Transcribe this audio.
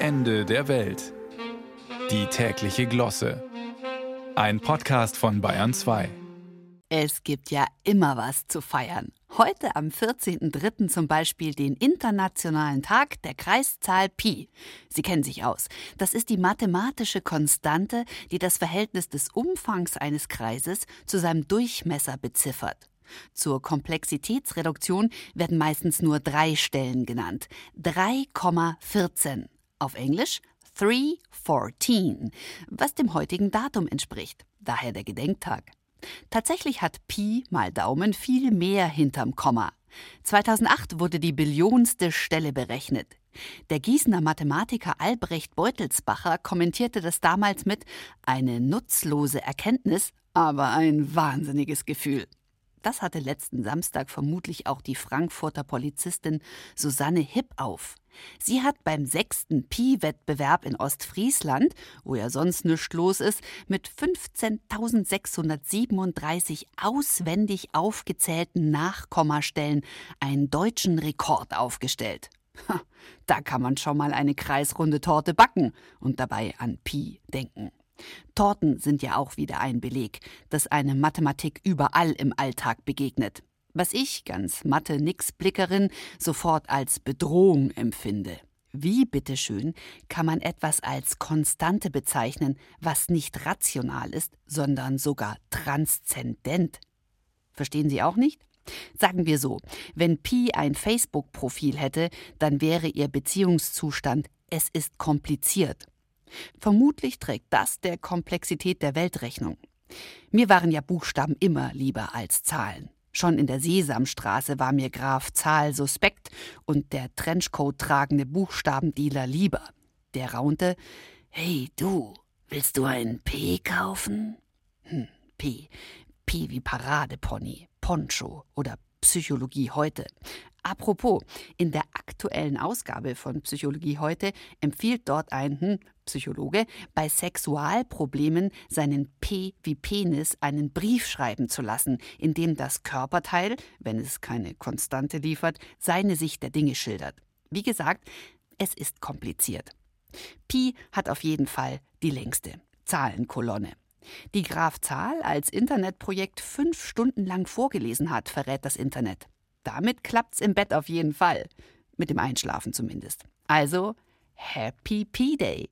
Ende der Welt. Die tägliche Glosse. Ein Podcast von Bayern 2. Es gibt ja immer was zu feiern. Heute am 14.03. zum Beispiel den Internationalen Tag der Kreiszahl Pi. Sie kennen sich aus. Das ist die mathematische Konstante, die das Verhältnis des Umfangs eines Kreises zu seinem Durchmesser beziffert. Zur Komplexitätsreduktion werden meistens nur drei Stellen genannt. 3,14. Auf Englisch 314, was dem heutigen Datum entspricht. Daher der Gedenktag. Tatsächlich hat Pi mal Daumen viel mehr hinterm Komma. 2008 wurde die billionste Stelle berechnet. Der Gießener Mathematiker Albrecht Beutelsbacher kommentierte das damals mit eine nutzlose Erkenntnis, aber ein wahnsinniges Gefühl. Das hatte letzten Samstag vermutlich auch die Frankfurter Polizistin Susanne Hipp auf. Sie hat beim sechsten Pi-Wettbewerb in Ostfriesland, wo ja sonst nichts los ist, mit 15.637 auswendig aufgezählten Nachkommastellen einen deutschen Rekord aufgestellt. Da kann man schon mal eine kreisrunde Torte backen und dabei an Pi denken. Torten sind ja auch wieder ein Beleg, dass eine Mathematik überall im Alltag begegnet. Was ich, ganz matte Nix-Blickerin, sofort als Bedrohung empfinde. Wie bitteschön kann man etwas als Konstante bezeichnen, was nicht rational ist, sondern sogar transzendent? Verstehen Sie auch nicht? Sagen wir so, wenn Pi ein Facebook-Profil hätte, dann wäre ihr Beziehungszustand es ist kompliziert. Vermutlich trägt das der Komplexität der Weltrechnung. Mir waren ja Buchstaben immer lieber als Zahlen. Schon in der Sesamstraße war mir Graf Zahl suspekt und der Trenchcoat tragende Buchstabendealer lieber. Der raunte: Hey du, willst du ein P kaufen? Hm, P. P wie Paradepony, Poncho oder Psychologie heute. Apropos, in der aktuellen Ausgabe von Psychologie heute empfiehlt dort ein hm, Psychologe, bei Sexualproblemen seinen P wie Penis einen Brief schreiben zu lassen, in dem das Körperteil, wenn es keine Konstante liefert, seine Sicht der Dinge schildert. Wie gesagt, es ist kompliziert. Pi hat auf jeden Fall die längste Zahlenkolonne. Die Graf Zahl als Internetprojekt fünf Stunden lang vorgelesen hat, verrät das Internet. Damit klappt's im Bett auf jeden Fall. Mit dem Einschlafen zumindest. Also, Happy P-Day!